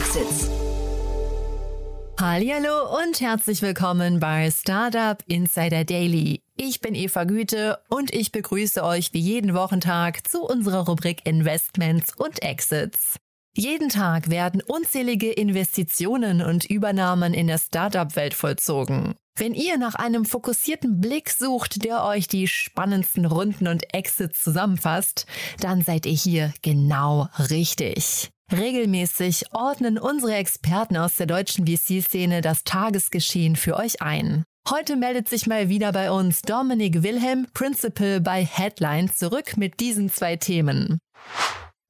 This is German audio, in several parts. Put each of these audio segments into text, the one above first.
Exits. Hallo und herzlich willkommen bei Startup Insider Daily. Ich bin Eva Güte und ich begrüße euch wie jeden Wochentag zu unserer Rubrik Investments und Exits. Jeden Tag werden unzählige Investitionen und Übernahmen in der Startup-Welt vollzogen. Wenn ihr nach einem fokussierten Blick sucht, der euch die spannendsten Runden und Exits zusammenfasst, dann seid ihr hier genau richtig. Regelmäßig ordnen unsere Experten aus der deutschen VC-Szene das Tagesgeschehen für euch ein. Heute meldet sich mal wieder bei uns Dominik Wilhelm, Principal bei Headline, zurück mit diesen zwei Themen.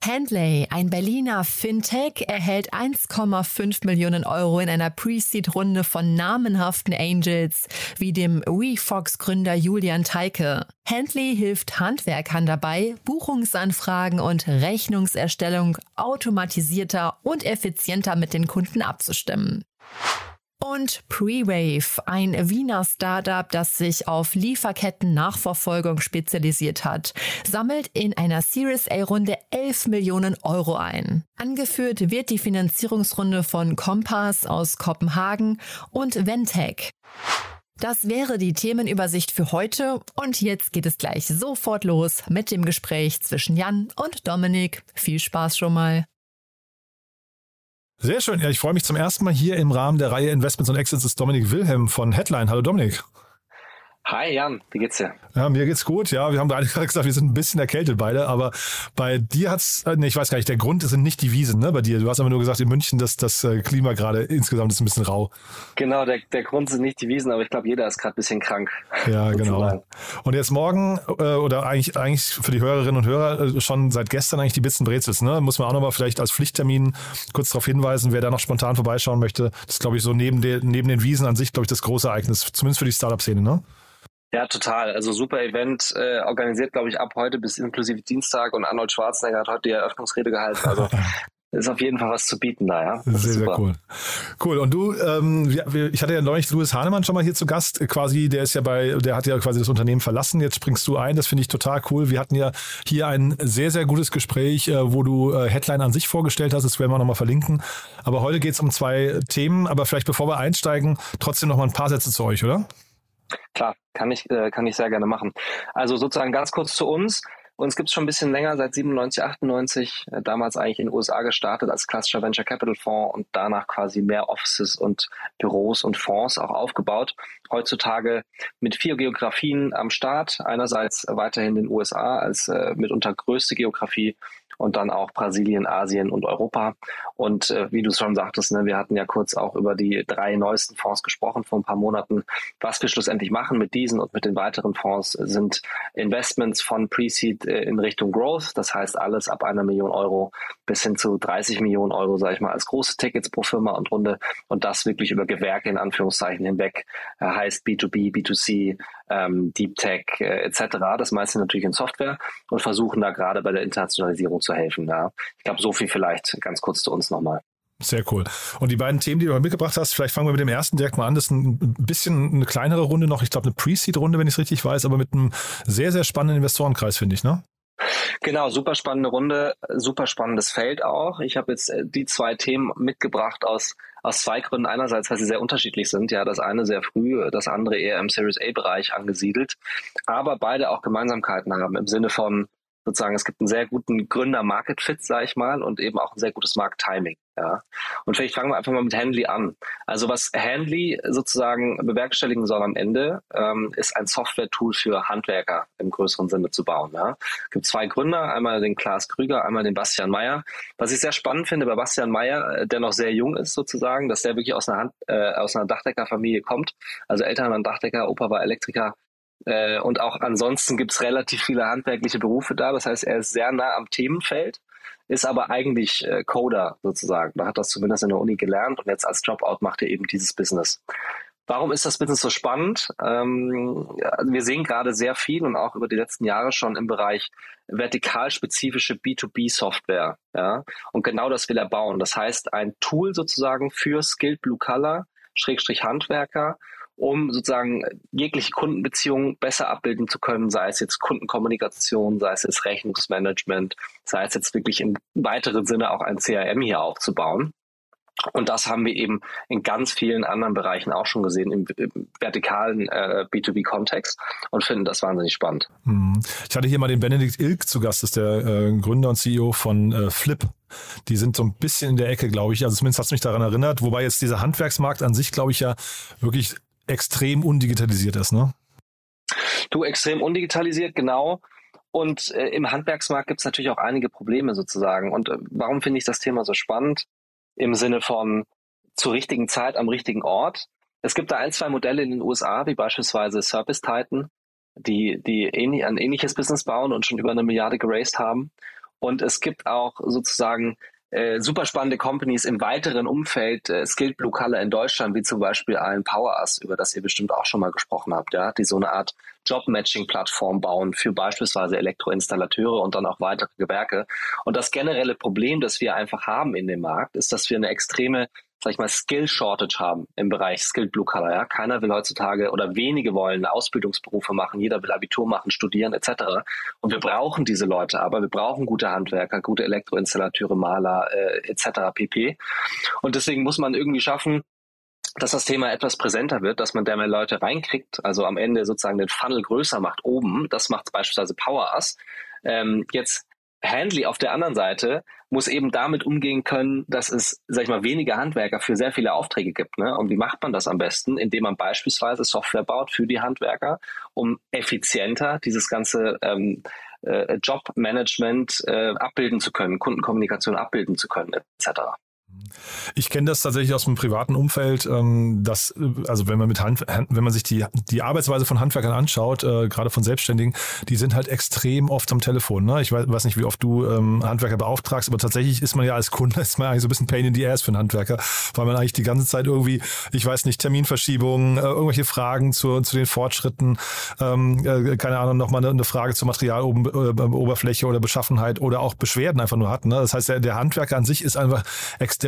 Handley, ein Berliner Fintech, erhält 1,5 Millionen Euro in einer Pre-Seed-Runde von namenhaften Angels wie dem WeFox-Gründer Julian Teike. Handley hilft Handwerkern dabei, Buchungsanfragen und Rechnungserstellung automatisierter und effizienter mit den Kunden abzustimmen. Und Prewave, ein Wiener Startup, das sich auf Lieferketten-Nachverfolgung spezialisiert hat, sammelt in einer Series A-Runde 11 Millionen Euro ein. Angeführt wird die Finanzierungsrunde von Compass aus Kopenhagen und Ventec. Das wäre die Themenübersicht für heute und jetzt geht es gleich sofort los mit dem Gespräch zwischen Jan und Dominik. Viel Spaß schon mal. Sehr schön. Ja, ich freue mich zum ersten Mal hier im Rahmen der Reihe Investments und Exits ist Dominik Wilhelm von Headline. Hallo Dominik. Hi Jan, wie geht's dir? Ja, mir geht's gut. Ja, wir haben gerade gesagt, wir sind ein bisschen erkältet beide, aber bei dir hat's, äh, nee, ich weiß gar nicht, der Grund sind nicht die Wiesen, ne, bei dir. Du hast aber nur gesagt, in München, dass das äh, Klima gerade insgesamt ist ein bisschen rau. Genau, der, der Grund sind nicht die Wiesen, aber ich glaube, jeder ist gerade ein bisschen krank. Ja, genau. Und jetzt morgen, äh, oder eigentlich, eigentlich für die Hörerinnen und Hörer schon seit gestern eigentlich die Bits und Brezels, ne? Muss man auch nochmal vielleicht als Pflichttermin kurz darauf hinweisen, wer da noch spontan vorbeischauen möchte. Das ist, glaube ich, so neben, de, neben den Wiesen an sich, glaube ich, das große Ereignis, zumindest für die Startup-Szene, ne? Ja, total. Also super Event, äh, organisiert, glaube ich, ab heute bis inklusive Dienstag und Arnold Schwarzenegger hat heute die Eröffnungsrede gehalten. Also ist auf jeden Fall was zu bieten da, ja. Das sehr, sehr cool. Cool. Und du, ähm, ich hatte ja neulich Louis Hahnemann schon mal hier zu Gast, quasi, der ist ja bei, der hat ja quasi das Unternehmen verlassen, jetzt springst du ein, das finde ich total cool. Wir hatten ja hier ein sehr, sehr gutes Gespräch, äh, wo du äh, Headline an sich vorgestellt hast, das werden wir nochmal verlinken. Aber heute geht es um zwei Themen, aber vielleicht bevor wir einsteigen, trotzdem nochmal ein paar Sätze zu euch, oder? Klar, kann ich, äh, kann ich sehr gerne machen. Also sozusagen ganz kurz zu uns. Uns gibt es schon ein bisschen länger, seit 97, 98, äh, damals eigentlich in den USA gestartet als klassischer Venture Capital Fonds und danach quasi mehr Offices und Büros und Fonds auch aufgebaut. Heutzutage mit vier Geografien am Start. Einerseits weiterhin den USA als äh, mitunter größte Geografie und dann auch Brasilien, Asien und Europa. Und äh, wie du schon sagtest, ne, wir hatten ja kurz auch über die drei neuesten Fonds gesprochen vor ein paar Monaten. Was wir schlussendlich machen mit diesen und mit den weiteren Fonds sind Investments von Pre-Seed äh, in Richtung Growth. Das heißt alles ab einer Million Euro bis hin zu 30 Millionen Euro, sage ich mal, als große Tickets pro Firma und Runde. Und das wirklich über Gewerke in Anführungszeichen hinweg. Äh, heißt B2B, B2C, ähm, Deep Tech äh, etc. Das meiste natürlich in Software und versuchen da gerade bei der Internationalisierung zu helfen. Ja. Ich glaube, so viel vielleicht ganz kurz zu uns nochmal. Sehr cool. Und die beiden Themen, die du mitgebracht hast, vielleicht fangen wir mit dem ersten direkt mal an. Das ist ein bisschen eine kleinere Runde noch. Ich glaube, eine Pre-Seed-Runde, wenn ich es richtig weiß, aber mit einem sehr, sehr spannenden Investorenkreis, finde ich, ne? Genau, super spannende Runde, super spannendes Feld auch. Ich habe jetzt äh, die zwei Themen mitgebracht aus aus zwei Gründen. Einerseits, weil sie sehr unterschiedlich sind. Ja, das eine sehr früh, das andere eher im Series A-Bereich angesiedelt. Aber beide auch Gemeinsamkeiten haben im Sinne von sozusagen, es gibt einen sehr guten Gründer-Market-Fit, sage ich mal, und eben auch ein sehr gutes Markt-Timing. Ja. Und vielleicht fangen wir einfach mal mit Handley an. Also was Handley sozusagen bewerkstelligen soll am Ende, ähm, ist ein Software-Tool für Handwerker im größeren Sinne zu bauen. Ja. Es gibt zwei Gründer, einmal den Klaas Krüger, einmal den Bastian Meyer. Was ich sehr spannend finde bei Bastian Meyer, äh, der noch sehr jung ist sozusagen, dass der wirklich aus einer, Hand, äh, aus einer Dachdeckerfamilie kommt. Also Eltern waren Dachdecker, Opa war Elektriker, äh, und auch ansonsten gibt es relativ viele handwerkliche Berufe da. Das heißt, er ist sehr nah am Themenfeld, ist aber eigentlich äh, Coder sozusagen. Da hat das zumindest in der Uni gelernt und jetzt als Dropout macht er eben dieses Business. Warum ist das Business so spannend? Ähm, wir sehen gerade sehr viel und auch über die letzten Jahre schon im Bereich vertikalspezifische B2B-Software. Ja? Und genau das will er bauen. Das heißt, ein Tool sozusagen für Skilled Blue Color, Schrägstrich Handwerker, um sozusagen jegliche Kundenbeziehungen besser abbilden zu können, sei es jetzt Kundenkommunikation, sei es jetzt Rechnungsmanagement, sei es jetzt wirklich im weiteren Sinne auch ein CRM hier aufzubauen. Und das haben wir eben in ganz vielen anderen Bereichen auch schon gesehen, im, im vertikalen äh, B2B-Kontext und finden das wahnsinnig spannend. Mhm. Ich hatte hier mal den Benedikt Ilk zu Gast, das ist der äh, Gründer und CEO von äh, Flip. Die sind so ein bisschen in der Ecke, glaube ich. Also zumindest hat es mich daran erinnert, wobei jetzt dieser Handwerksmarkt an sich, glaube ich, ja wirklich extrem undigitalisiert ist, ne? Du, extrem undigitalisiert, genau. Und äh, im Handwerksmarkt gibt es natürlich auch einige Probleme sozusagen. Und äh, warum finde ich das Thema so spannend? im Sinne von zur richtigen Zeit am richtigen Ort. Es gibt da ein, zwei Modelle in den USA, wie beispielsweise Service Titan, die, die ähnlich, ein ähnliches Business bauen und schon über eine Milliarde geraced haben. Und es gibt auch sozusagen äh, super spannende Companies im weiteren Umfeld, äh, Skilled Blue Color in Deutschland, wie zum Beispiel ein PowerUs, über das ihr bestimmt auch schon mal gesprochen habt, ja, die so eine Art Job-Matching-Plattform bauen für beispielsweise Elektroinstallateure und dann auch weitere Gewerke. Und das generelle Problem, das wir einfach haben in dem Markt, ist, dass wir eine extreme sag ich mal, Skill Shortage haben im Bereich Skilled Blue Collar. Ja? Keiner will heutzutage oder wenige wollen Ausbildungsberufe machen, jeder will Abitur machen, studieren etc. Und wir brauchen diese Leute, aber wir brauchen gute Handwerker, gute Elektroinstallateure, Maler äh, etc. pp. Und deswegen muss man irgendwie schaffen, dass das Thema etwas präsenter wird, dass man da mehr Leute reinkriegt, also am Ende sozusagen den Funnel größer macht oben. Das macht beispielsweise PowerUs. Ähm, jetzt Handley auf der anderen Seite muss eben damit umgehen können, dass es, sag ich mal, weniger Handwerker für sehr viele Aufträge gibt. Ne? Und wie macht man das am besten? Indem man beispielsweise Software baut für die Handwerker, um effizienter dieses ganze ähm, äh, Jobmanagement äh, abbilden zu können, Kundenkommunikation abbilden zu können, etc. Ich kenne das tatsächlich aus dem privaten Umfeld, ähm, dass, also wenn man mit Hand, wenn man sich die, die Arbeitsweise von Handwerkern anschaut, äh, gerade von Selbstständigen, die sind halt extrem oft am Telefon. Ne? Ich weiß, nicht, wie oft du ähm, Handwerker beauftragst, aber tatsächlich ist man ja als Kunde, ist man eigentlich so ein bisschen Pain in the Ass für einen Handwerker, weil man eigentlich die ganze Zeit irgendwie, ich weiß nicht, Terminverschiebungen, äh, irgendwelche Fragen zu, zu den Fortschritten, ähm, äh, keine Ahnung, nochmal eine, eine Frage zur Materialoberfläche oder Beschaffenheit oder auch Beschwerden einfach nur hat. Ne? Das heißt, der, der Handwerker an sich ist einfach,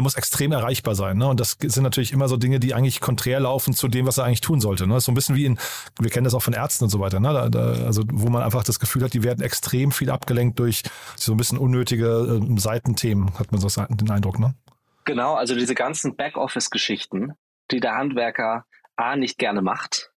der muss extrem erreichbar sein. Ne? Und das sind natürlich immer so Dinge, die eigentlich konträr laufen zu dem, was er eigentlich tun sollte. Ne? Das ist so ein bisschen wie in, wir kennen das auch von Ärzten und so weiter, ne? Da, da, also wo man einfach das Gefühl hat, die werden extrem viel abgelenkt durch so ein bisschen unnötige äh, Seitenthemen, hat man so den Eindruck, ne? Genau, also diese ganzen Backoffice-Geschichten, die der Handwerker A nicht gerne macht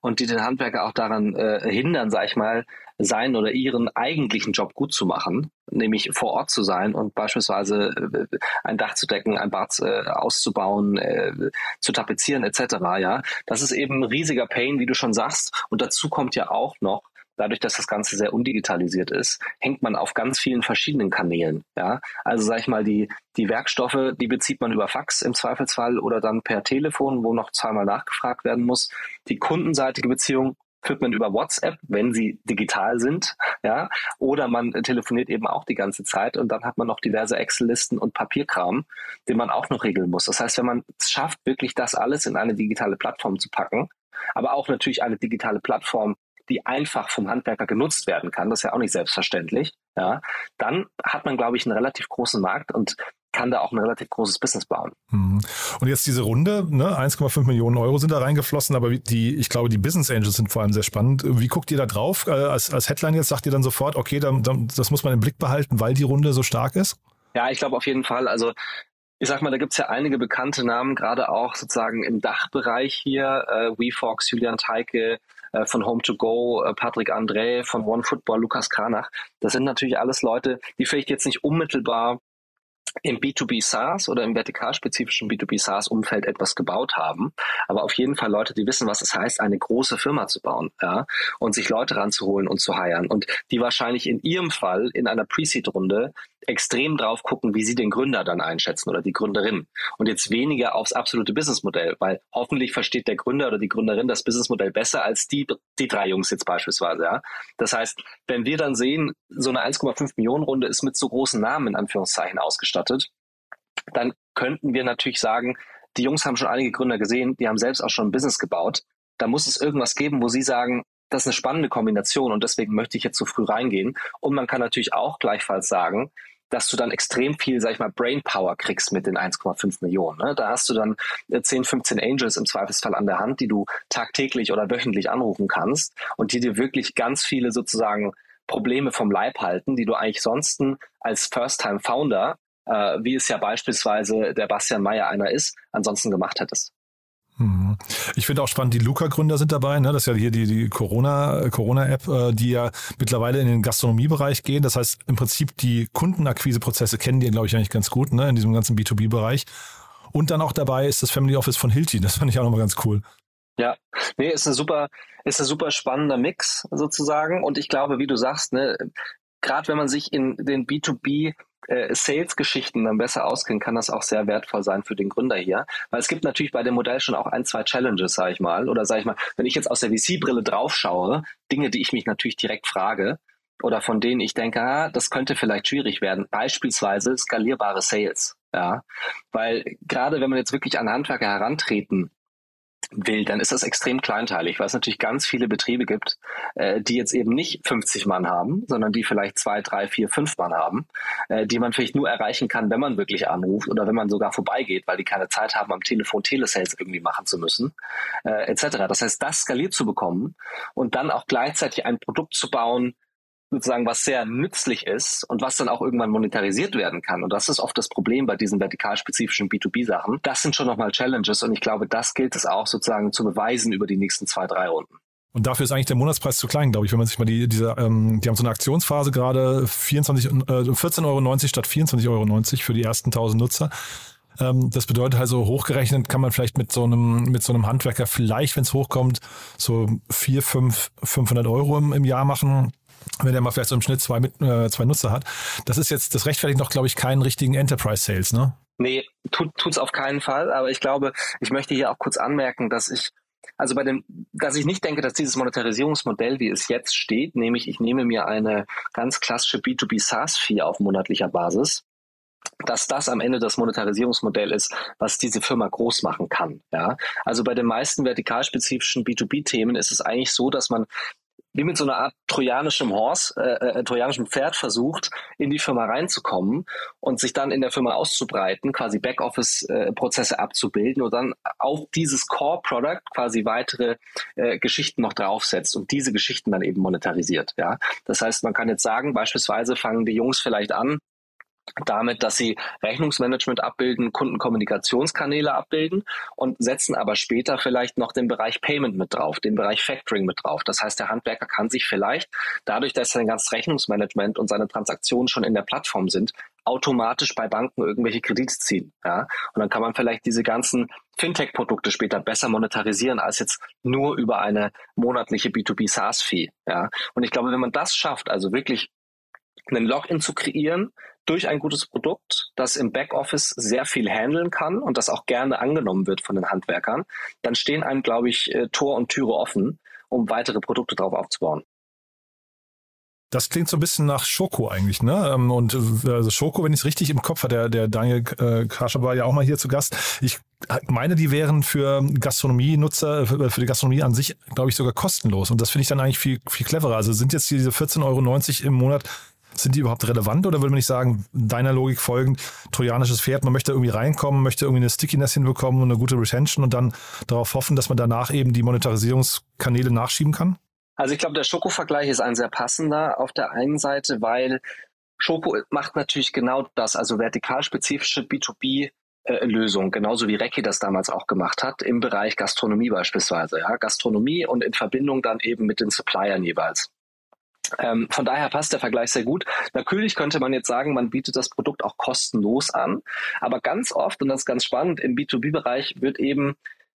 und die den Handwerker auch daran äh, hindern, sag ich mal, seinen oder ihren eigentlichen Job gut zu machen, nämlich vor Ort zu sein und beispielsweise äh, ein Dach zu decken, ein Bad äh, auszubauen, äh, zu tapezieren etc. Ja, das ist eben ein riesiger Pain, wie du schon sagst. Und dazu kommt ja auch noch, dadurch, dass das Ganze sehr undigitalisiert ist, hängt man auf ganz vielen verschiedenen Kanälen. Ja, also sag ich mal, die, die Werkstoffe, die bezieht man über Fax im Zweifelsfall oder dann per Telefon, wo noch zweimal nachgefragt werden muss. Die kundenseitige Beziehung führt man über WhatsApp, wenn sie digital sind, ja, oder man telefoniert eben auch die ganze Zeit und dann hat man noch diverse Excel-Listen und Papierkram, den man auch noch regeln muss. Das heißt, wenn man es schafft, wirklich das alles in eine digitale Plattform zu packen, aber auch natürlich eine digitale Plattform, die einfach vom Handwerker genutzt werden kann, das ist ja auch nicht selbstverständlich, ja, dann hat man, glaube ich, einen relativ großen Markt und kann da auch ein relativ großes Business bauen. Mhm. Und jetzt diese Runde, ne, 1,5 Millionen Euro sind da reingeflossen, aber die, ich glaube, die Business Angels sind vor allem sehr spannend. Wie guckt ihr da drauf? Äh, als, als Headline jetzt sagt ihr dann sofort, okay, dann, dann, das muss man im Blick behalten, weil die Runde so stark ist? Ja, ich glaube auf jeden Fall. Also ich sag mal, da gibt's ja einige bekannte Namen, gerade auch sozusagen im Dachbereich hier. Äh, WeFox, Julian Teike, äh, von Home to Go, äh, Patrick André, von One Football, Lukas Kranach. Das sind natürlich alles Leute, die vielleicht jetzt nicht unmittelbar im B2B SaaS oder im vertikalspezifischen B2B SaaS Umfeld etwas gebaut haben, aber auf jeden Fall Leute, die wissen, was es heißt, eine große Firma zu bauen, ja, und sich Leute ranzuholen und zu heiren und die wahrscheinlich in ihrem Fall in einer Pre-Seed Runde extrem drauf gucken, wie sie den Gründer dann einschätzen oder die Gründerin und jetzt weniger aufs absolute Businessmodell, weil hoffentlich versteht der Gründer oder die Gründerin das Businessmodell besser als die die drei Jungs jetzt beispielsweise, ja. Das heißt, wenn wir dann sehen, so eine 1,5 Millionen Runde ist mit so großen Namen in Anführungszeichen ausgestattet dann könnten wir natürlich sagen, die Jungs haben schon einige Gründer gesehen, die haben selbst auch schon ein Business gebaut. Da muss es irgendwas geben, wo sie sagen, das ist eine spannende Kombination und deswegen möchte ich jetzt so früh reingehen. Und man kann natürlich auch gleichfalls sagen, dass du dann extrem viel, sag ich mal, Brainpower kriegst mit den 1,5 Millionen. Ne? Da hast du dann 10, äh, 15 Angels im Zweifelsfall an der Hand, die du tagtäglich oder wöchentlich anrufen kannst und die dir wirklich ganz viele sozusagen Probleme vom Leib halten, die du eigentlich sonst als First-Time-Founder äh, wie es ja beispielsweise der Bastian Meyer einer ist, ansonsten gemacht hättest. Mhm. Ich finde auch spannend, die Luca-Gründer sind dabei. Ne? Das ist ja hier die, die Corona, Corona-App, äh, die ja mittlerweile in den Gastronomiebereich gehen. Das heißt, im Prinzip die Kundenakquiseprozesse kennen die, glaube ich, eigentlich ganz gut, ne? in diesem ganzen B2B-Bereich. Und dann auch dabei ist das Family Office von Hilti. Das fand ich auch nochmal ganz cool. Ja, nee, ist ein super, ist ein super spannender Mix sozusagen. Und ich glaube, wie du sagst, ne, gerade wenn man sich in den B2B äh, Sales-Geschichten dann besser auskennt, kann das auch sehr wertvoll sein für den Gründer hier. Weil es gibt natürlich bei dem Modell schon auch ein, zwei Challenges, sage ich mal. Oder sage ich mal, wenn ich jetzt aus der VC-Brille draufschaue, Dinge, die ich mich natürlich direkt frage oder von denen ich denke, ah, das könnte vielleicht schwierig werden. Beispielsweise skalierbare Sales. Ja, weil gerade wenn man jetzt wirklich an Handwerker herantreten will, dann ist das extrem kleinteilig, weil es natürlich ganz viele Betriebe gibt, äh, die jetzt eben nicht 50 Mann haben, sondern die vielleicht zwei, drei, vier, fünf Mann haben, äh, die man vielleicht nur erreichen kann, wenn man wirklich anruft oder wenn man sogar vorbeigeht, weil die keine Zeit haben, am Telefon Telesales irgendwie machen zu müssen, äh, etc. Das heißt, das skaliert zu bekommen und dann auch gleichzeitig ein Produkt zu bauen, sozusagen, was sehr nützlich ist und was dann auch irgendwann monetarisiert werden kann. Und das ist oft das Problem bei diesen vertikalspezifischen B2B-Sachen. Das sind schon nochmal Challenges und ich glaube, das gilt es auch sozusagen zu beweisen über die nächsten zwei, drei Runden. Und dafür ist eigentlich der Monatspreis zu klein, glaube ich, wenn man sich mal die, diese, ähm, die haben so eine Aktionsphase gerade 24, äh, 14,90 Euro statt 24,90 Euro für die ersten 1000 Nutzer. Ähm, das bedeutet also hochgerechnet kann man vielleicht mit so einem, mit so einem Handwerker vielleicht, wenn es hochkommt, so 4, 5, 500 Euro im, im Jahr machen wenn er mal vielleicht so im Schnitt zwei, äh, zwei Nutzer hat. Das ist jetzt, das rechtfertigt noch, glaube ich, keinen richtigen Enterprise Sales, ne? Nee, tut, tut's auf keinen Fall. Aber ich glaube, ich möchte hier auch kurz anmerken, dass ich also bei dem, dass ich nicht denke, dass dieses Monetarisierungsmodell, wie es jetzt steht, nämlich ich nehme mir eine ganz klassische B2B SaaS-Fee auf monatlicher Basis, dass das am Ende das Monetarisierungsmodell ist, was diese Firma groß machen kann. Ja? Also bei den meisten vertikalspezifischen B2B-Themen ist es eigentlich so, dass man wie mit so einer Art trojanischem Horse, äh, äh, trojanischem Pferd versucht, in die Firma reinzukommen und sich dann in der Firma auszubreiten, quasi Backoffice-Prozesse äh, abzubilden und dann auf dieses Core-Product quasi weitere äh, Geschichten noch draufsetzt und diese Geschichten dann eben monetarisiert. Ja, das heißt, man kann jetzt sagen, beispielsweise fangen die Jungs vielleicht an, damit, dass sie Rechnungsmanagement abbilden, Kundenkommunikationskanäle abbilden und setzen aber später vielleicht noch den Bereich Payment mit drauf, den Bereich Factoring mit drauf. Das heißt, der Handwerker kann sich vielleicht dadurch, dass sein ganzes Rechnungsmanagement und seine Transaktionen schon in der Plattform sind, automatisch bei Banken irgendwelche Kredite ziehen. Ja? Und dann kann man vielleicht diese ganzen Fintech-Produkte später besser monetarisieren als jetzt nur über eine monatliche B2B SaaS-Fee. Ja? Und ich glaube, wenn man das schafft, also wirklich einen Login zu kreieren, durch ein gutes Produkt, das im Backoffice sehr viel handeln kann und das auch gerne angenommen wird von den Handwerkern, dann stehen einem, glaube ich, äh, Tor und Türe offen, um weitere Produkte darauf aufzubauen. Das klingt so ein bisschen nach Schoko eigentlich, ne? Ähm, und äh, also Schoko, wenn ich es richtig im Kopf habe, der, der Daniel äh, Kascher war ja auch mal hier zu Gast. Ich meine, die wären für Gastronomie-Nutzer, für die Gastronomie an sich, glaube ich, sogar kostenlos. Und das finde ich dann eigentlich viel, viel cleverer. Also sind jetzt diese 14,90 Euro im Monat sind die überhaupt relevant oder würde man nicht sagen, deiner Logik folgend, trojanisches Pferd, man möchte irgendwie reinkommen, möchte irgendwie eine Stickiness hinbekommen und eine gute Retention und dann darauf hoffen, dass man danach eben die Monetarisierungskanäle nachschieben kann? Also ich glaube, der Schoko-Vergleich ist ein sehr passender auf der einen Seite, weil Schoko macht natürlich genau das, also vertikalspezifische B2B äh, Lösung, genauso wie Recki das damals auch gemacht hat, im Bereich Gastronomie beispielsweise. Ja? Gastronomie und in Verbindung dann eben mit den Suppliern jeweils. Ähm, von daher passt der Vergleich sehr gut. Natürlich könnte man jetzt sagen, man bietet das Produkt auch kostenlos an, aber ganz oft, und das ist ganz spannend, im B2B-Bereich wird eben,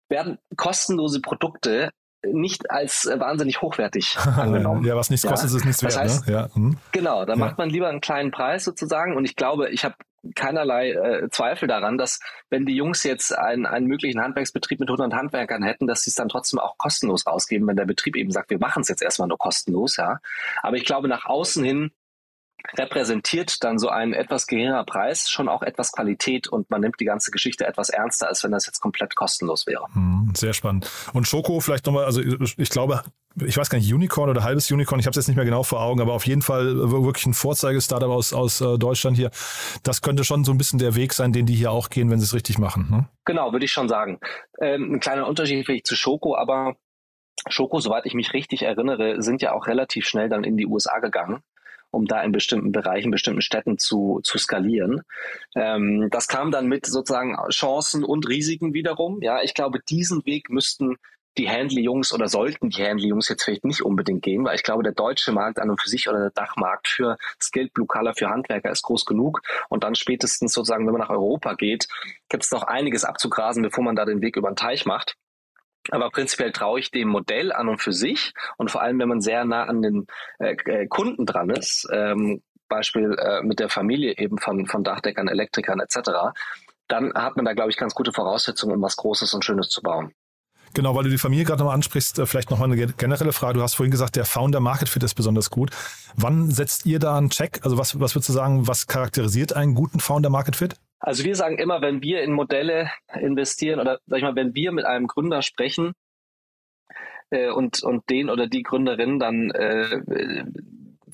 werden kostenlose Produkte nicht als äh, wahnsinnig hochwertig angenommen. ja, was nichts kostet, ja. ist nichts wert. Das heißt, ne? ja. hm. Genau, da ja. macht man lieber einen kleinen Preis sozusagen. Und ich glaube, ich habe keinerlei äh, Zweifel daran, dass wenn die Jungs jetzt einen, einen möglichen Handwerksbetrieb mit 100 Handwerkern hätten, dass sie es dann trotzdem auch kostenlos ausgeben, wenn der Betrieb eben sagt, wir machen es jetzt erstmal nur kostenlos. Ja. Aber ich glaube, nach außen hin repräsentiert dann so ein etwas geringerer Preis schon auch etwas Qualität und man nimmt die ganze Geschichte etwas ernster, als wenn das jetzt komplett kostenlos wäre. Hm, sehr spannend. Und Schoko vielleicht nochmal, also ich glaube, ich weiß gar nicht, Unicorn oder halbes Unicorn, ich habe es jetzt nicht mehr genau vor Augen, aber auf jeden Fall wirklich ein Vorzeige-Startup aus, aus äh, Deutschland hier. Das könnte schon so ein bisschen der Weg sein, den die hier auch gehen, wenn sie es richtig machen. Ne? Genau, würde ich schon sagen. Ähm, ein kleiner Unterschied vielleicht zu Schoko, aber Schoko, soweit ich mich richtig erinnere, sind ja auch relativ schnell dann in die USA gegangen um da in bestimmten Bereichen, bestimmten Städten zu, zu skalieren. Ähm, das kam dann mit sozusagen Chancen und Risiken wiederum. Ja, ich glaube, diesen Weg müssten die Handley-Jungs oder sollten die Handley-Jungs jetzt vielleicht nicht unbedingt gehen, weil ich glaube, der deutsche Markt an und für sich oder der Dachmarkt für Skilled Blue Color für Handwerker ist groß genug. Und dann spätestens sozusagen, wenn man nach Europa geht, gibt es noch einiges abzugrasen, bevor man da den Weg über den Teich macht. Aber prinzipiell traue ich dem Modell an und für sich und vor allem, wenn man sehr nah an den äh, äh Kunden dran ist, ähm, Beispiel äh, mit der Familie eben von, von Dachdeckern, Elektrikern etc., dann hat man da, glaube ich, ganz gute Voraussetzungen, um was Großes und Schönes zu bauen. Genau, weil du die Familie gerade nochmal ansprichst, äh, vielleicht nochmal eine generelle Frage. Du hast vorhin gesagt, der Founder Market Fit ist besonders gut. Wann setzt ihr da einen Check? Also was, was würdest du sagen, was charakterisiert einen guten Founder Market Fit? Also wir sagen immer, wenn wir in Modelle investieren oder sag ich mal, wenn wir mit einem Gründer sprechen äh, und, und den oder die Gründerin dann äh,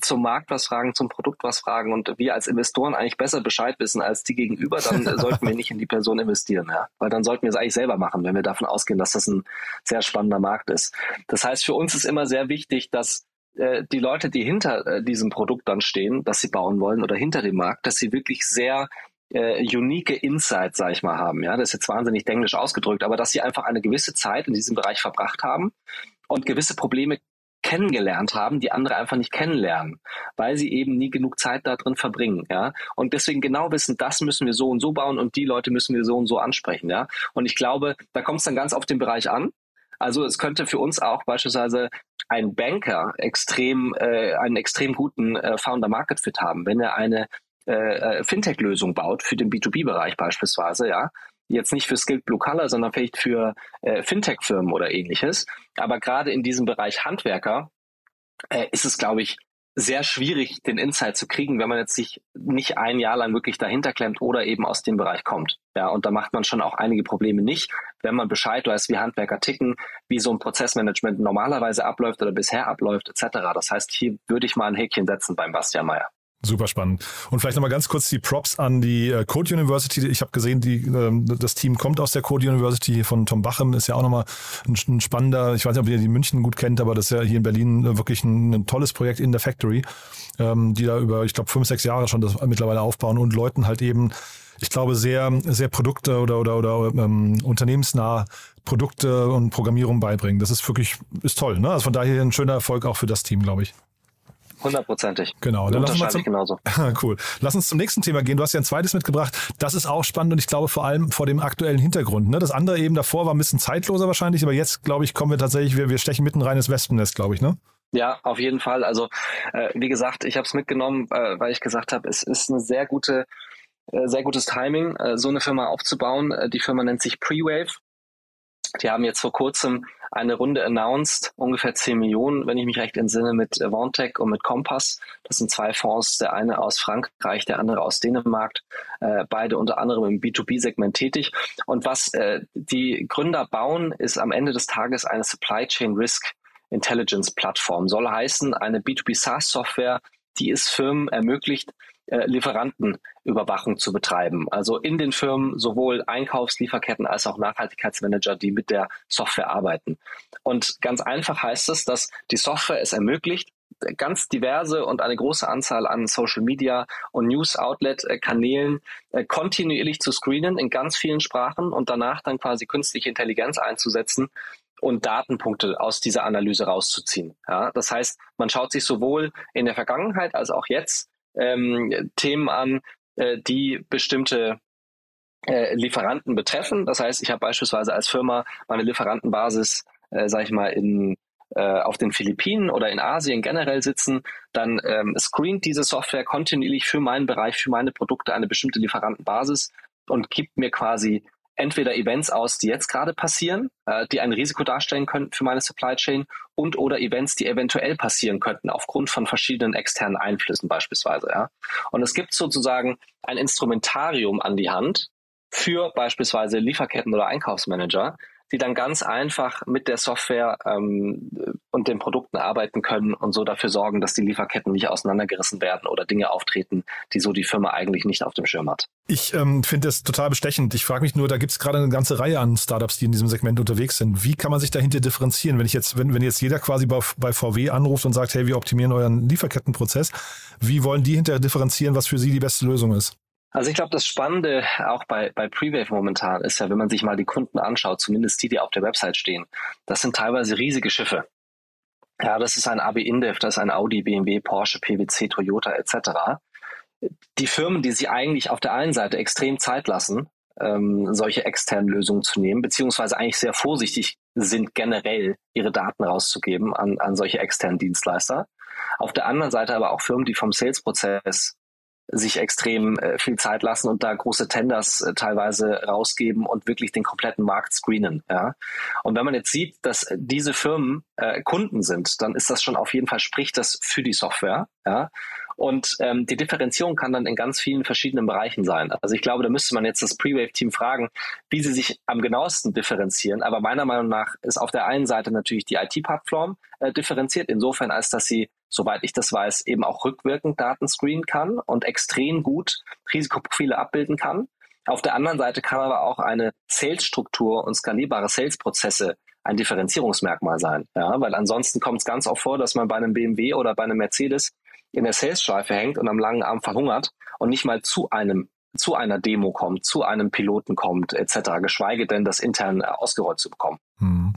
zum Markt was fragen, zum Produkt was fragen und wir als Investoren eigentlich besser Bescheid wissen als die gegenüber, dann sollten wir nicht in die Person investieren, ja. Weil dann sollten wir es eigentlich selber machen, wenn wir davon ausgehen, dass das ein sehr spannender Markt ist. Das heißt, für uns ist immer sehr wichtig, dass äh, die Leute, die hinter äh, diesem Produkt dann stehen, das sie bauen wollen oder hinter dem Markt, dass sie wirklich sehr äh, unique Insights, sag ich mal, haben. Ja, das ist jetzt wahnsinnig englisch ausgedrückt, aber dass sie einfach eine gewisse Zeit in diesem Bereich verbracht haben und gewisse Probleme kennengelernt haben, die andere einfach nicht kennenlernen, weil sie eben nie genug Zeit da drin verbringen, ja. Und deswegen genau wissen, das müssen wir so und so bauen und die Leute müssen wir so und so ansprechen, ja. Und ich glaube, da kommt es dann ganz auf den Bereich an. Also es könnte für uns auch beispielsweise ein Banker extrem äh, einen extrem guten äh, Founder Market Fit haben, wenn er eine äh, äh Fintech-Lösung baut für den B2B-Bereich beispielsweise, ja, jetzt nicht für Skilled Blue Color, sondern vielleicht für äh, Fintech-Firmen oder ähnliches. Aber gerade in diesem Bereich Handwerker äh, ist es, glaube ich, sehr schwierig, den Insight zu kriegen, wenn man jetzt sich nicht ein Jahr lang wirklich dahinter klemmt oder eben aus dem Bereich kommt. Ja, und da macht man schon auch einige Probleme nicht, wenn man Bescheid weiß, wie Handwerker ticken, wie so ein Prozessmanagement normalerweise abläuft oder bisher abläuft, etc. Das heißt, hier würde ich mal ein Häkchen setzen beim Bastian Meyer. Super spannend. Und vielleicht nochmal ganz kurz die Props an die äh, Code University. Ich habe gesehen, die, ähm, das Team kommt aus der Code University von Tom Bachem, ist ja auch nochmal ein, spannender, ich weiß nicht, ob ihr die München gut kennt, aber das ist ja hier in Berlin äh, wirklich ein, ein tolles Projekt in der Factory, ähm, die da über, ich glaube, fünf, sechs Jahre schon das mittlerweile aufbauen und Leuten halt eben, ich glaube, sehr, sehr Produkte oder, oder, oder ähm, unternehmensnahe Produkte und Programmierung beibringen. Das ist wirklich, ist toll. Ne? Also von daher ein schöner Erfolg auch für das Team, glaube ich. Hundertprozentig. Genau, dann lass uns zum, genauso. cool. Lass uns zum nächsten Thema gehen. Du hast ja ein zweites mitgebracht. Das ist auch spannend und ich glaube vor allem vor dem aktuellen Hintergrund. Ne? Das andere eben davor war ein bisschen zeitloser wahrscheinlich, aber jetzt, glaube ich, kommen wir tatsächlich, wir, wir stechen mitten rein ins Wespennest, glaube ich, ne? Ja, auf jeden Fall. Also äh, wie gesagt, ich habe es mitgenommen, äh, weil ich gesagt habe, es ist eine sehr gute, äh, sehr gutes Timing, äh, so eine Firma aufzubauen. Äh, die Firma nennt sich Prewave. Die haben jetzt vor kurzem eine Runde announced, ungefähr 10 Millionen, wenn ich mich recht entsinne, mit Vantec und mit Compass. Das sind zwei Fonds, der eine aus Frankreich, der andere aus Dänemark, äh, beide unter anderem im B2B-Segment tätig. Und was äh, die Gründer bauen, ist am Ende des Tages eine Supply Chain Risk Intelligence Plattform. Soll heißen, eine B2B SaaS-Software, die es Firmen ermöglicht, äh, Lieferantenüberwachung zu betreiben. Also in den Firmen sowohl Einkaufslieferketten als auch Nachhaltigkeitsmanager, die mit der Software arbeiten. Und ganz einfach heißt es, dass die Software es ermöglicht, ganz diverse und eine große Anzahl an Social Media und News Outlet Kanälen äh, kontinuierlich zu screenen in ganz vielen Sprachen und danach dann quasi künstliche Intelligenz einzusetzen und Datenpunkte aus dieser Analyse rauszuziehen. Ja, das heißt, man schaut sich sowohl in der Vergangenheit als auch jetzt ähm, Themen an, äh, die bestimmte äh, Lieferanten betreffen. Das heißt, ich habe beispielsweise als Firma meine Lieferantenbasis, äh, sage ich mal, in äh, auf den Philippinen oder in Asien generell sitzen, dann ähm, screent diese Software kontinuierlich für meinen Bereich, für meine Produkte eine bestimmte Lieferantenbasis und gibt mir quasi entweder Events aus, die jetzt gerade passieren, äh, die ein Risiko darstellen könnten für meine Supply Chain und oder Events, die eventuell passieren könnten aufgrund von verschiedenen externen Einflüssen beispielsweise. Ja. Und es gibt sozusagen ein Instrumentarium an die Hand für beispielsweise Lieferketten oder Einkaufsmanager, die dann ganz einfach mit der Software ähm, und den Produkten arbeiten können und so dafür sorgen, dass die Lieferketten nicht auseinandergerissen werden oder Dinge auftreten, die so die Firma eigentlich nicht auf dem Schirm hat. Ich ähm, finde das total bestechend. Ich frage mich nur, da gibt es gerade eine ganze Reihe an Startups, die in diesem Segment unterwegs sind. Wie kann man sich dahinter differenzieren? Wenn ich jetzt, wenn, wenn jetzt jeder quasi bei, bei VW anruft und sagt, hey, wir optimieren euren Lieferkettenprozess, wie wollen die hinterher differenzieren, was für sie die beste Lösung ist? Also ich glaube, das Spannende auch bei, bei Prewave momentan ist ja, wenn man sich mal die Kunden anschaut, zumindest die, die auf der Website stehen, das sind teilweise riesige Schiffe. Ja, das ist ein AB InBev, das ist ein Audi, BMW, Porsche, PwC, Toyota etc. Die Firmen, die sich eigentlich auf der einen Seite extrem Zeit lassen, ähm, solche externen Lösungen zu nehmen, beziehungsweise eigentlich sehr vorsichtig sind, generell ihre Daten rauszugeben an, an solche externen Dienstleister. Auf der anderen Seite aber auch Firmen, die vom Sales-Prozess sich extrem äh, viel Zeit lassen und da große Tenders äh, teilweise rausgeben und wirklich den kompletten Markt screenen. Ja? Und wenn man jetzt sieht, dass diese Firmen äh, Kunden sind, dann ist das schon auf jeden Fall spricht das für die Software. Ja? Und ähm, die Differenzierung kann dann in ganz vielen verschiedenen Bereichen sein. Also ich glaube, da müsste man jetzt das Pre-Wave-Team fragen, wie sie sich am genauesten differenzieren. Aber meiner Meinung nach ist auf der einen Seite natürlich die IT-Plattform äh, differenziert, insofern als dass sie, soweit ich das weiß, eben auch rückwirkend Daten screenen kann und extrem gut Risikoprofile abbilden kann. Auf der anderen Seite kann aber auch eine Sales-Struktur und skalierbare Sales-Prozesse ein Differenzierungsmerkmal sein. Ja, weil ansonsten kommt es ganz oft vor, dass man bei einem BMW oder bei einem Mercedes in der Sales-Schleife hängt und am langen Arm verhungert und nicht mal zu einem zu einer Demo kommt, zu einem Piloten kommt, etc., geschweige denn das intern ausgerollt zu bekommen. Hm.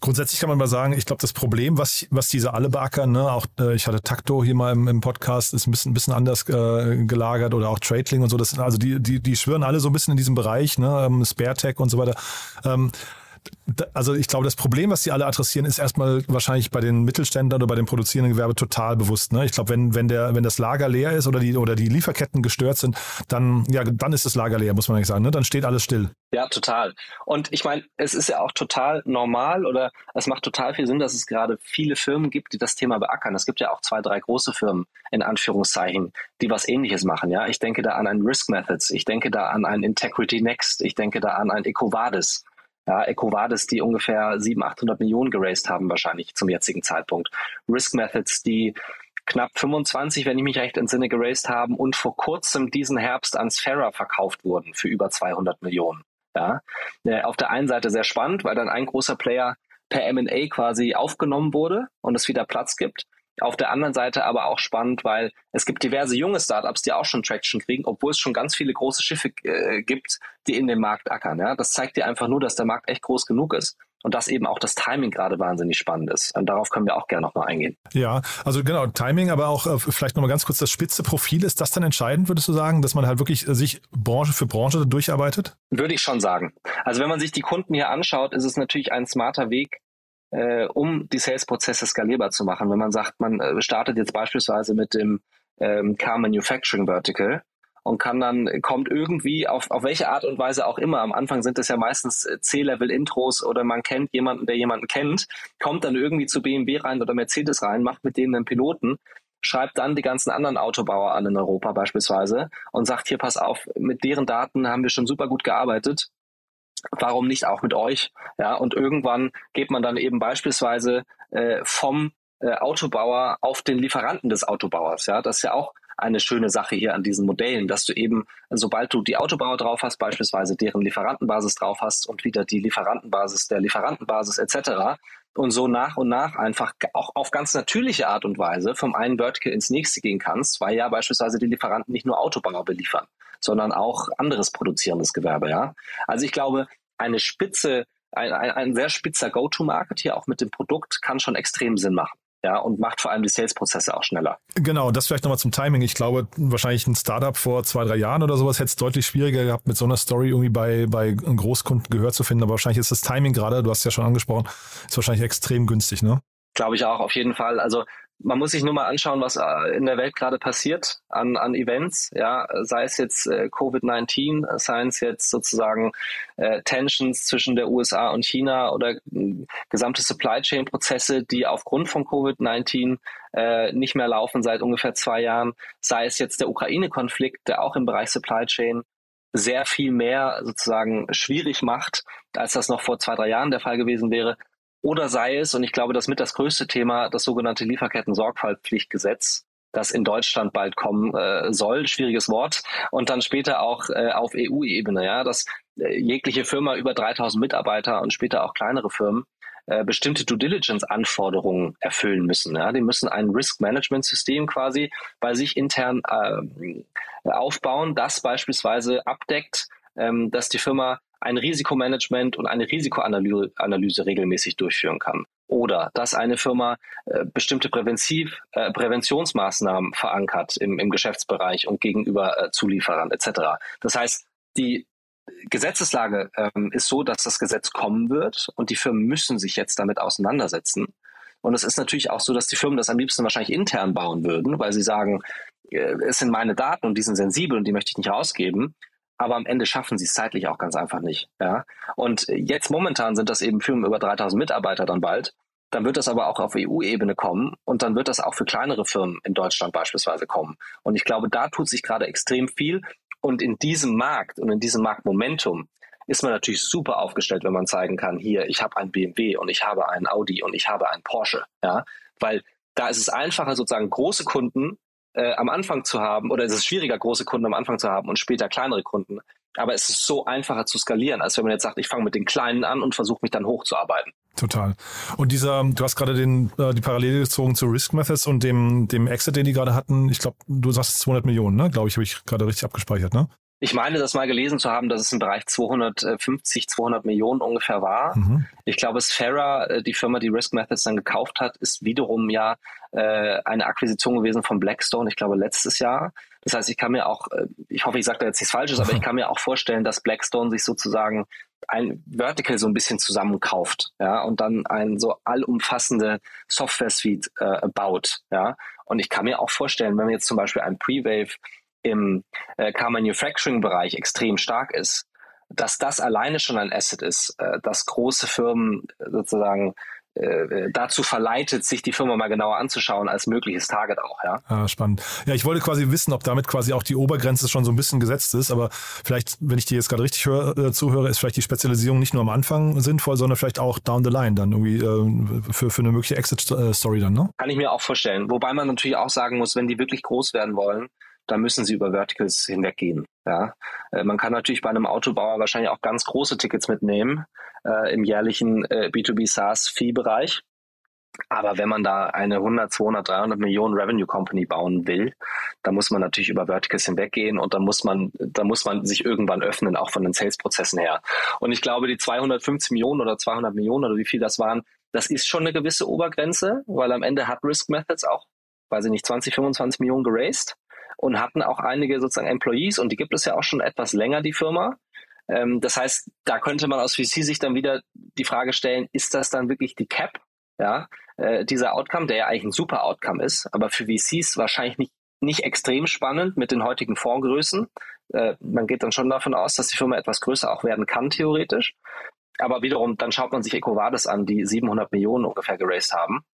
Grundsätzlich kann man mal sagen, ich glaube, das Problem, was, was diese alle beackern, ne, auch äh, ich hatte Takto hier mal im, im Podcast, ist ein bisschen, ein bisschen anders äh, gelagert oder auch Tradeling und so, das sind also die, die, die schwören alle so ein bisschen in diesem Bereich, ne, ähm, Spare und so weiter. Ähm, also ich glaube, das Problem, was sie alle adressieren, ist erstmal wahrscheinlich bei den Mittelständlern oder bei dem produzierenden Gewerbe total bewusst. Ne? Ich glaube, wenn, wenn, der, wenn das Lager leer ist oder die, oder die Lieferketten gestört sind, dann, ja, dann ist das Lager leer, muss man eigentlich sagen. Ne? Dann steht alles still. Ja, total. Und ich meine, es ist ja auch total normal oder es macht total viel Sinn, dass es gerade viele Firmen gibt, die das Thema beackern. Es gibt ja auch zwei, drei große Firmen, in Anführungszeichen, die was ähnliches machen. Ja, ich denke da an ein Risk Methods, ich denke da an ein Integrity Next, ich denke da an ein EcoVadis ja, EcoVadis, die ungefähr 700, 800 Millionen geraced haben wahrscheinlich zum jetzigen Zeitpunkt. Risk Methods, die knapp 25, wenn ich mich recht entsinne, geraced haben und vor kurzem diesen Herbst an Sfera verkauft wurden für über 200 Millionen. Ja, äh, auf der einen Seite sehr spannend, weil dann ein großer Player per M&A quasi aufgenommen wurde und es wieder Platz gibt. Auf der anderen Seite aber auch spannend, weil es gibt diverse junge Startups, die auch schon Traction kriegen, obwohl es schon ganz viele große Schiffe äh, gibt, die in dem Markt ackern. Ja? Das zeigt dir einfach nur, dass der Markt echt groß genug ist und dass eben auch das Timing gerade wahnsinnig spannend ist. Und darauf können wir auch gerne nochmal eingehen. Ja, also genau, Timing, aber auch äh, vielleicht nochmal ganz kurz das spitze Profil. Ist das dann entscheidend, würdest du sagen, dass man halt wirklich äh, sich Branche für Branche durcharbeitet? Würde ich schon sagen. Also wenn man sich die Kunden hier anschaut, ist es natürlich ein smarter Weg, äh, um die Sales-Prozesse skalierbar zu machen. Wenn man sagt, man äh, startet jetzt beispielsweise mit dem ähm, Car Manufacturing Vertical und kann dann, kommt irgendwie auf, auf welche Art und Weise auch immer, am Anfang sind es ja meistens äh, C-Level-Intros oder man kennt jemanden, der jemanden kennt, kommt dann irgendwie zu BMW rein oder Mercedes rein, macht mit denen einen Piloten, schreibt dann die ganzen anderen Autobauer an in Europa beispielsweise und sagt, hier pass auf, mit deren Daten haben wir schon super gut gearbeitet, warum nicht auch mit euch? Ja, und irgendwann geht man dann eben beispielsweise äh, vom äh, Autobauer auf den Lieferanten des Autobauers. Ja, das ist ja auch eine schöne Sache hier an diesen Modellen, dass du eben, sobald du die Autobauer drauf hast, beispielsweise deren Lieferantenbasis drauf hast und wieder die Lieferantenbasis der Lieferantenbasis etc. und so nach und nach einfach auch auf ganz natürliche Art und Weise vom einen Vertical ins nächste gehen kannst, weil ja beispielsweise die Lieferanten nicht nur Autobauer beliefern, sondern auch anderes produzierendes Gewerbe. Ja? Also ich glaube, eine spitze, ein, ein, ein sehr spitzer Go-to-Market hier auch mit dem Produkt kann schon extrem Sinn machen. Ja, und macht vor allem die Sales-Prozesse auch schneller. Genau, das vielleicht nochmal zum Timing. Ich glaube, wahrscheinlich ein Startup vor zwei, drei Jahren oder sowas hätte es deutlich schwieriger gehabt, mit so einer Story irgendwie bei, bei Großkunden gehört zu finden. Aber wahrscheinlich ist das Timing gerade, du hast ja schon angesprochen, ist wahrscheinlich extrem günstig, ne? Glaube ich auch, auf jeden Fall. Also man muss sich nur mal anschauen, was äh, in der Welt gerade passiert an, an Events, ja, sei es jetzt äh, Covid-19, sei es jetzt sozusagen äh, Tensions zwischen der USA und China oder äh, gesamte Supply Chain Prozesse, die aufgrund von Covid-19 äh, nicht mehr laufen seit ungefähr zwei Jahren, sei es jetzt der Ukraine-Konflikt, der auch im Bereich Supply Chain sehr viel mehr sozusagen schwierig macht, als das noch vor zwei, drei Jahren der Fall gewesen wäre. Oder sei es, und ich glaube, das mit das größte Thema, das sogenannte Lieferketten-Sorgfaltspflichtgesetz, das in Deutschland bald kommen äh, soll, schwieriges Wort, und dann später auch äh, auf EU-Ebene, ja, dass äh, jegliche Firma über 3000 Mitarbeiter und später auch kleinere Firmen äh, bestimmte Due Diligence Anforderungen erfüllen müssen. Ja? Die müssen ein Risk Management System quasi bei sich intern äh, aufbauen, das beispielsweise abdeckt, ähm, dass die Firma ein Risikomanagement und eine Risikoanalyse Analyse regelmäßig durchführen kann. Oder dass eine Firma äh, bestimmte Präventiv, äh, Präventionsmaßnahmen verankert im, im Geschäftsbereich und gegenüber äh, Zulieferern etc. Das heißt, die Gesetzeslage ähm, ist so, dass das Gesetz kommen wird und die Firmen müssen sich jetzt damit auseinandersetzen. Und es ist natürlich auch so, dass die Firmen das am liebsten wahrscheinlich intern bauen würden, weil sie sagen, äh, es sind meine Daten und die sind sensibel und die möchte ich nicht rausgeben. Aber am Ende schaffen sie es zeitlich auch ganz einfach nicht. Ja? Und jetzt momentan sind das eben Firmen über 3000 Mitarbeiter dann bald. Dann wird das aber auch auf EU-Ebene kommen und dann wird das auch für kleinere Firmen in Deutschland beispielsweise kommen. Und ich glaube, da tut sich gerade extrem viel. Und in diesem Markt und in diesem Marktmomentum ist man natürlich super aufgestellt, wenn man zeigen kann, hier, ich habe ein BMW und ich habe einen Audi und ich habe einen Porsche. Ja? Weil da ist es einfacher, sozusagen große Kunden äh, am Anfang zu haben, oder es ist schwieriger, große Kunden am Anfang zu haben und später kleinere Kunden. Aber es ist so einfacher zu skalieren, als wenn man jetzt sagt, ich fange mit den Kleinen an und versuche mich dann hochzuarbeiten. Total. Und dieser, du hast gerade den, äh, die Parallele gezogen zu Risk Methods und dem, dem Exit, den die gerade hatten. Ich glaube, du sagst 200 Millionen, ne? Glaube ich, habe ich gerade richtig abgespeichert, ne? Ich meine, das mal gelesen zu haben, dass es im Bereich 250, 200 Millionen ungefähr war. Mhm. Ich glaube, Sfera, äh, die Firma, die Risk Methods dann gekauft hat, ist wiederum ja äh, eine Akquisition gewesen von Blackstone, ich glaube letztes Jahr. Das heißt, ich kann mir auch, äh, ich hoffe, ich sage da jetzt nichts Falsches, aber ich kann mir auch vorstellen, dass Blackstone sich sozusagen ein Vertical so ein bisschen zusammenkauft, ja, und dann ein so allumfassende Software-Suite äh, baut, ja. Und ich kann mir auch vorstellen, wenn wir jetzt zum Beispiel ein Pre-Wave im äh, Car Manufacturing Bereich extrem stark ist, dass das alleine schon ein Asset ist, äh, dass große Firmen sozusagen äh, dazu verleitet, sich die Firma mal genauer anzuschauen als mögliches Target auch, ja. Ah, spannend. Ja, ich wollte quasi wissen, ob damit quasi auch die Obergrenze schon so ein bisschen gesetzt ist, aber vielleicht, wenn ich dir jetzt gerade richtig hör, äh, zuhöre, ist vielleicht die Spezialisierung nicht nur am Anfang sinnvoll, sondern vielleicht auch down the line dann irgendwie äh, für, für eine mögliche Exit-Story dann, ne? Kann ich mir auch vorstellen. Wobei man natürlich auch sagen muss, wenn die wirklich groß werden wollen, da müssen sie über Verticals hinweggehen. Ja, äh, man kann natürlich bei einem Autobauer wahrscheinlich auch ganz große Tickets mitnehmen äh, im jährlichen äh, B2B SaaS Fee Bereich. Aber wenn man da eine 100, 200, 300 Millionen Revenue Company bauen will, dann muss man natürlich über Verticals hinweggehen und dann muss man, dann muss man sich irgendwann öffnen, auch von den Sales-Prozessen her. Und ich glaube, die 250 Millionen oder 200 Millionen oder wie viel das waren, das ist schon eine gewisse Obergrenze, weil am Ende hat Risk Methods auch, weiß ich nicht, 20, 25 Millionen geraced und hatten auch einige sozusagen Employees und die gibt es ja auch schon etwas länger, die Firma. Ähm, das heißt, da könnte man aus VC-Sicht dann wieder die Frage stellen, ist das dann wirklich die Cap? Ja, äh, dieser Outcome, der ja eigentlich ein super Outcome ist, aber für VCs wahrscheinlich nicht, nicht extrem spannend mit den heutigen Fondsgrößen. Äh, man geht dann schon davon aus, dass die Firma etwas größer auch werden kann, theoretisch. Aber wiederum, dann schaut man sich EcoVadis an, die 700 Millionen ungefähr geraced haben.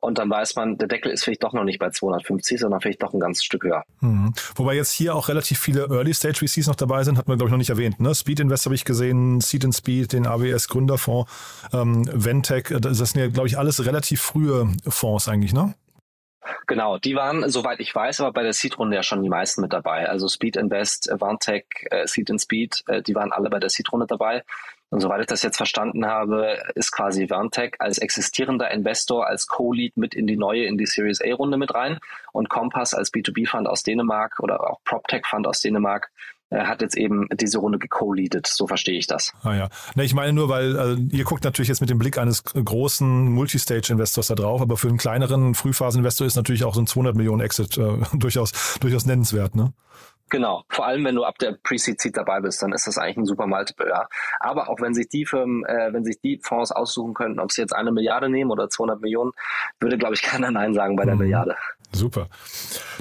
Und dann weiß man, der Deckel ist vielleicht doch noch nicht bei 250, sondern vielleicht doch ein ganzes Stück höher. Mhm. Wobei jetzt hier auch relativ viele Early-Stage VCs noch dabei sind, hat man, glaube ich, noch nicht erwähnt. Ne? Speed Invest habe ich gesehen, Seed and Speed, den AWS Gründerfonds, ähm, Ventec, das sind ja, glaube ich, alles relativ frühe Fonds eigentlich, ne? Genau, die waren, soweit ich weiß, aber bei der Seed-Runde ja schon die meisten mit dabei. Also Speed Invest, Vantech, äh, Seed and Speed, äh, die waren alle bei der Seed-Runde dabei. Und soweit ich das jetzt verstanden habe, ist quasi Verntech als existierender Investor, als Co-Lead mit in die neue, in die Series A-Runde mit rein. Und Compass als B2B-Fund aus Dänemark oder auch PropTech-Fund aus Dänemark äh, hat jetzt eben diese Runde geco-leadet. So verstehe ich das. Ah ja. Ne, ich meine nur, weil also, ihr guckt natürlich jetzt mit dem Blick eines großen Multistage-Investors da drauf, aber für einen kleineren Frühphasen-Investor ist natürlich auch so ein 200 Millionen Exit äh, durchaus, durchaus nennenswert, ne? Genau, vor allem wenn du ab der Pre-Seed-Seed dabei bist, dann ist das eigentlich ein super Multiple, ja. Aber auch wenn sich die Firmen, äh, wenn sich die Fonds aussuchen könnten, ob sie jetzt eine Milliarde nehmen oder 200 Millionen, würde, glaube ich, keiner Nein sagen bei der mhm. Milliarde. Super.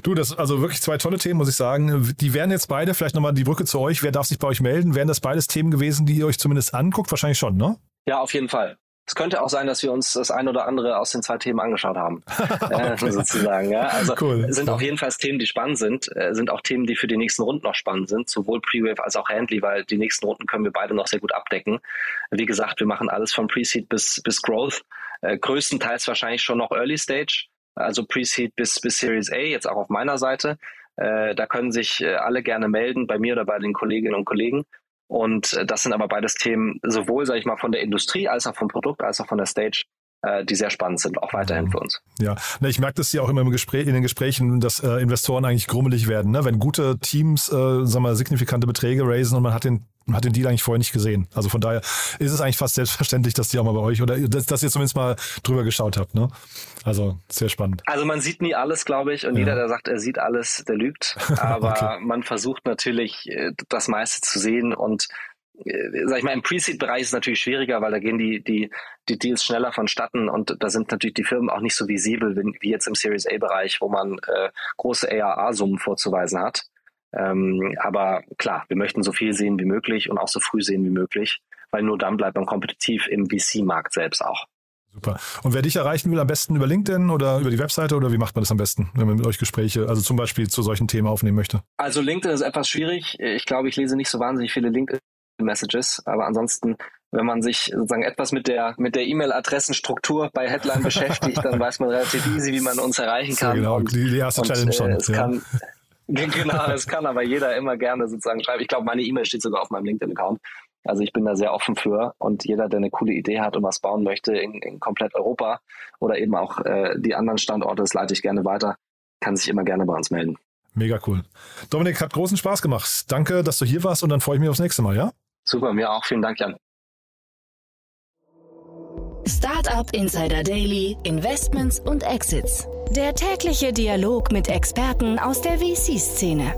Du, das also wirklich zwei tolle Themen, muss ich sagen. Die wären jetzt beide, vielleicht nochmal die Brücke zu euch, wer darf sich bei euch melden? Wären das beides Themen gewesen, die ihr euch zumindest anguckt? Wahrscheinlich schon, ne? Ja, auf jeden Fall. Es könnte auch sein, dass wir uns das ein oder andere aus den zwei Themen angeschaut haben, äh, sozusagen. Ja? Also cool. sind auf jeden Fall Themen, die spannend sind, äh, sind auch Themen, die für die nächsten Runden noch spannend sind, sowohl Pre-Wave als auch Handley, weil die nächsten Runden können wir beide noch sehr gut abdecken. Wie gesagt, wir machen alles von Pre-Seed bis, bis Growth, äh, größtenteils wahrscheinlich schon noch Early Stage, also Pre-Seed bis, bis Series A, jetzt auch auf meiner Seite. Äh, da können sich alle gerne melden, bei mir oder bei den Kolleginnen und Kollegen. Und äh, das sind aber beides Themen, sowohl, sage ich mal, von der Industrie als auch vom Produkt, als auch von der Stage, die sehr spannend sind, auch weiterhin für uns. Ja, ich merke das ja auch immer im Gespräch, in den Gesprächen, dass äh, Investoren eigentlich grummelig werden. Ne? Wenn gute Teams, äh, sagen wir, signifikante Beträge raisen und man hat den hat den Deal eigentlich vorher nicht gesehen. Also von daher ist es eigentlich fast selbstverständlich, dass die auch mal bei euch oder dass, dass ihr zumindest mal drüber geschaut habt. Ne? Also sehr spannend. Also man sieht nie alles, glaube ich, und ja. jeder, der sagt, er sieht alles, der lügt. Aber okay. man versucht natürlich äh, das meiste zu sehen und äh, sag ich mal, im Pre-Seed-Bereich ist es natürlich schwieriger, weil da gehen die, die, die Deals schneller vonstatten und da sind natürlich die Firmen auch nicht so visibel wie, jetzt im Series A-Bereich, wo man äh, große ARA-Summen vorzuweisen hat. Ähm, aber klar, wir möchten so viel sehen wie möglich und auch so früh sehen wie möglich, weil nur dann bleibt man kompetitiv im VC-Markt selbst auch. Super. Und wer dich erreichen will, am besten über LinkedIn oder über die Webseite oder wie macht man das am besten, wenn man mit euch Gespräche, also zum Beispiel zu solchen Themen aufnehmen möchte? Also LinkedIn ist etwas schwierig. Ich glaube, ich lese nicht so wahnsinnig viele LinkedIn-Messages, aber ansonsten, wenn man sich sozusagen etwas mit der mit der E-Mail-Adressenstruktur bei Headline beschäftigt, dann weiß man relativ easy, wie man uns erreichen kann. Genau, und, die, erste Challenge schon. Äh, es ja. kann, Genau, das kann aber jeder immer gerne sozusagen schreiben. Ich glaube, meine E-Mail steht sogar auf meinem LinkedIn-Account. Also ich bin da sehr offen für und jeder, der eine coole Idee hat und was bauen möchte in, in komplett Europa oder eben auch äh, die anderen Standorte, das leite ich gerne weiter, kann sich immer gerne bei uns melden. Mega cool. Dominik, hat großen Spaß gemacht. Danke, dass du hier warst und dann freue ich mich aufs nächste Mal, ja? Super, mir auch. Vielen Dank, Jan. Startup Insider Daily, Investments und Exits. Der tägliche Dialog mit Experten aus der VC-Szene.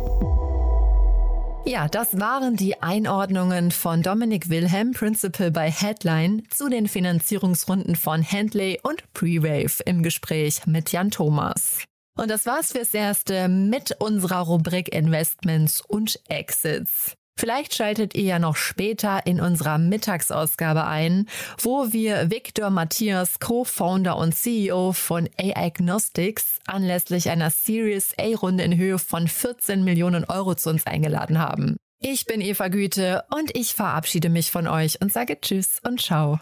Ja, das waren die Einordnungen von Dominik Wilhelm, Principal bei Headline, zu den Finanzierungsrunden von Handley und Prewave im Gespräch mit Jan Thomas. Und das war's fürs Erste mit unserer Rubrik Investments und Exits. Vielleicht schaltet ihr ja noch später in unserer Mittagsausgabe ein, wo wir Victor Matthias, Co-Founder und CEO von A-Agnostics, anlässlich einer Series A-Runde in Höhe von 14 Millionen Euro zu uns eingeladen haben. Ich bin Eva Güte und ich verabschiede mich von euch und sage Tschüss und Ciao.